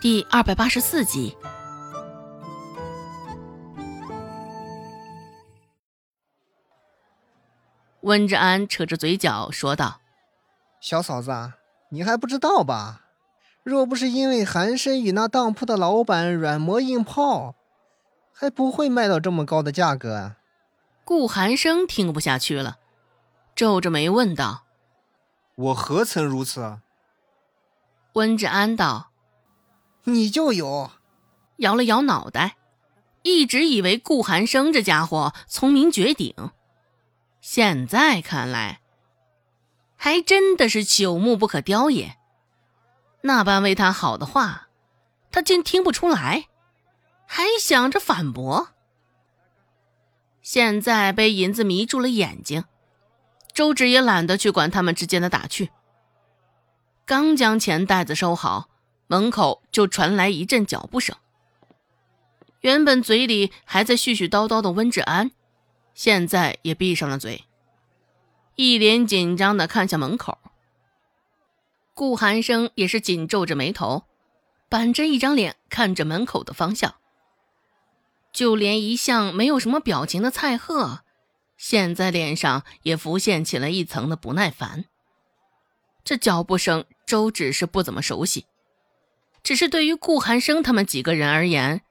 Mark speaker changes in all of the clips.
Speaker 1: 第二百八十四集。温志安扯着嘴角说道：“
Speaker 2: 小嫂子，你还不知道吧？若不是因为韩生与那当铺的老板软磨硬泡，还不会卖到这么高的价格啊。”
Speaker 1: 顾寒生听不下去了，皱着眉问道：“
Speaker 3: 我何曾如此？”
Speaker 1: 温志安道。
Speaker 2: 你就有，
Speaker 1: 摇了摇脑袋，一直以为顾寒生这家伙聪明绝顶，现在看来，还真的是朽木不可雕也。那般为他好的话，他竟听不出来，还想着反驳。现在被银子迷住了眼睛，周芷也懒得去管他们之间的打趣，刚将钱袋子收好。门口就传来一阵脚步声。原本嘴里还在絮絮叨叨的温志安，现在也闭上了嘴，一脸紧张的看向门口。顾寒生也是紧皱着眉头，板着一张脸看着门口的方向。就连一向没有什么表情的蔡贺，现在脸上也浮现起了一层的不耐烦。这脚步声，周芷是不怎么熟悉。只是对于顾寒生他们几个人而言，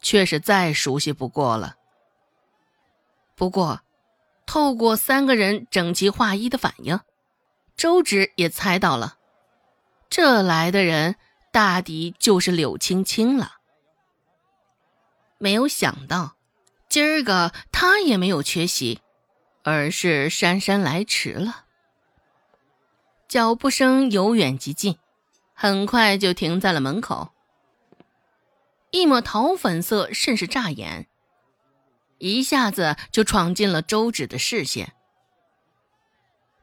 Speaker 1: 却是再熟悉不过了。不过，透过三个人整齐划一的反应，周芷也猜到了，这来的人大抵就是柳青青了。没有想到，今儿个他也没有缺席，而是姗姗来迟了。脚步声由远及近。很快就停在了门口，一抹桃粉色甚是扎眼，一下子就闯进了周芷的视线。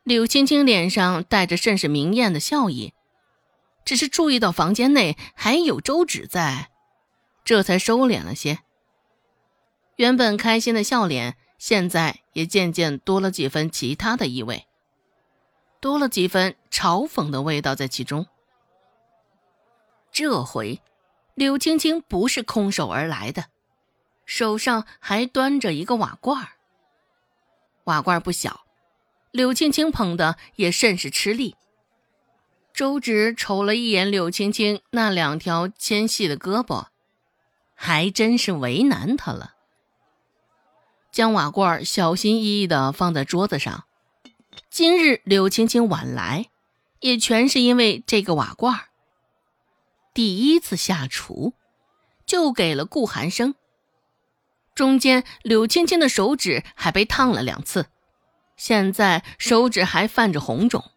Speaker 1: 柳青青脸上带着甚是明艳的笑意，只是注意到房间内还有周芷在，这才收敛了些。原本开心的笑脸，现在也渐渐多了几分其他的意味，多了几分嘲讽的味道在其中。这回，柳青青不是空手而来的，手上还端着一个瓦罐瓦罐不小，柳青青捧的也甚是吃力。周芷瞅了一眼柳青青那两条纤细的胳膊，还真是为难她了。将瓦罐小心翼翼地放在桌子上。今日柳青青晚来，也全是因为这个瓦罐儿第一次下厨，就给了顾寒生。中间柳青青的手指还被烫了两次，现在手指还泛着红肿。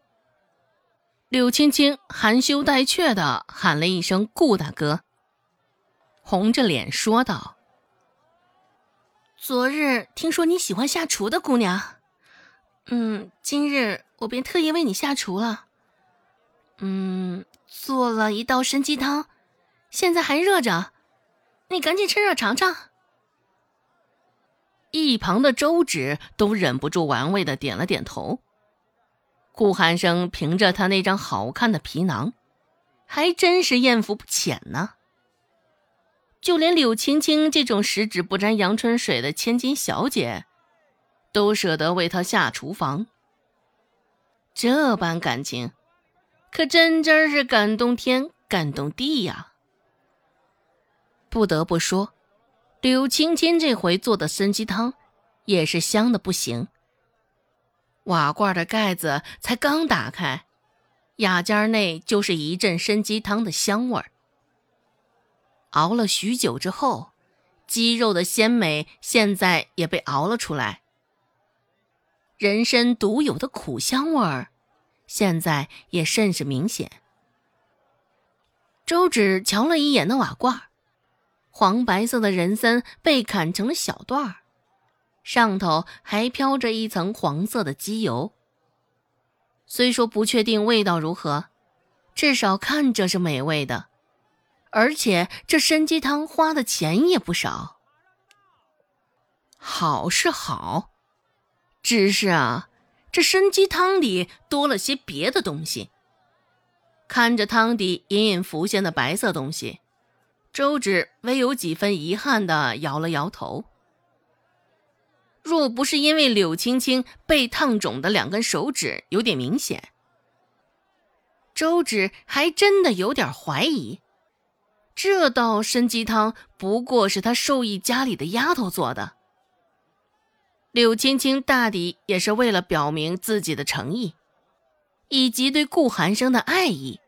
Speaker 1: 柳青青含羞带怯的喊了一声“顾大哥”，红着脸说道：“昨日听说你喜欢下厨的姑娘，嗯，今日我便特意为你下厨了。嗯。”做了一道参鸡汤，现在还热着，你赶紧趁热尝尝。一旁的周芷都忍不住玩味的点了点头。顾寒生凭着他那张好看的皮囊，还真是艳福不浅呢。就连柳青青这种十指不沾阳春水的千金小姐，都舍得为他下厨房。这般感情。可真真是感动天，感动地呀！不得不说，柳青青这回做的参鸡汤也是香的不行。瓦罐的盖子才刚打开，雅间内就是一阵参鸡汤的香味儿。熬了许久之后，鸡肉的鲜美现在也被熬了出来，人参独有的苦香味儿。现在也甚是明显。周芷瞧了一眼那瓦罐，黄白色的人参被砍成了小段儿，上头还飘着一层黄色的机油。虽说不确定味道如何，至少看着是美味的。而且这参鸡汤花的钱也不少。好是好，只是啊。这参鸡汤里多了些别的东西。看着汤底隐隐浮现的白色东西，周芷微有几分遗憾的摇了摇头。若不是因为柳青青被烫肿的两根手指有点明显，周芷还真的有点怀疑，这道参鸡汤不过是他授意家里的丫头做的。柳青青大抵也是为了表明自己的诚意，以及对顾寒生的爱意。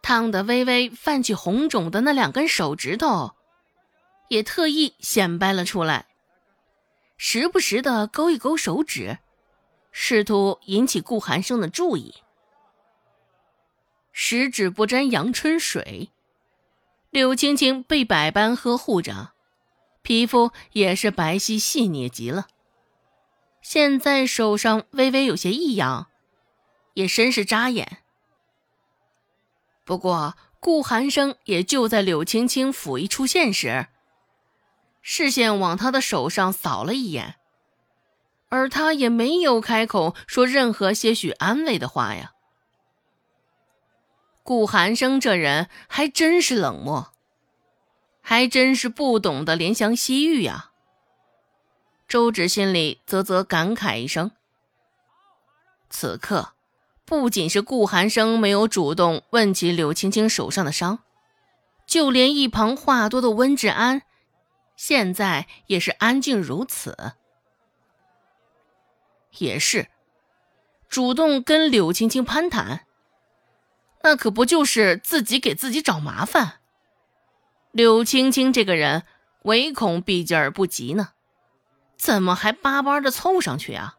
Speaker 1: 烫得微微泛起红肿的那两根手指头，也特意显摆了出来，时不时的勾一勾手指，试图引起顾寒生的注意。十指不沾阳春水，柳青青被百般呵护着，皮肤也是白皙细腻极了。现在手上微微有些异样，也甚是扎眼。不过，顾寒生也就在柳青青甫一出现时，视线往他的手上扫了一眼，而他也没有开口说任何些许安慰的话呀。顾寒生这人还真是冷漠，还真是不懂得怜香惜玉呀。周芷心里啧啧感慨一声，此刻。不仅是顾寒生没有主动问起柳青青手上的伤，就连一旁话多的温志安，现在也是安静如此。也是，主动跟柳青青攀谈，那可不就是自己给自己找麻烦？柳青青这个人唯恐避之而不及呢，怎么还巴巴的凑上去啊？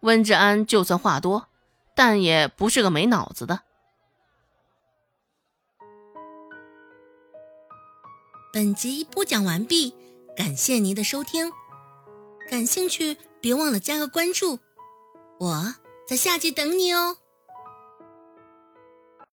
Speaker 1: 温志安就算话多，但也不是个没脑子的。
Speaker 4: 本集播讲完毕，感谢您的收听。感兴趣，别忘了加个关注，我在下集等你哦。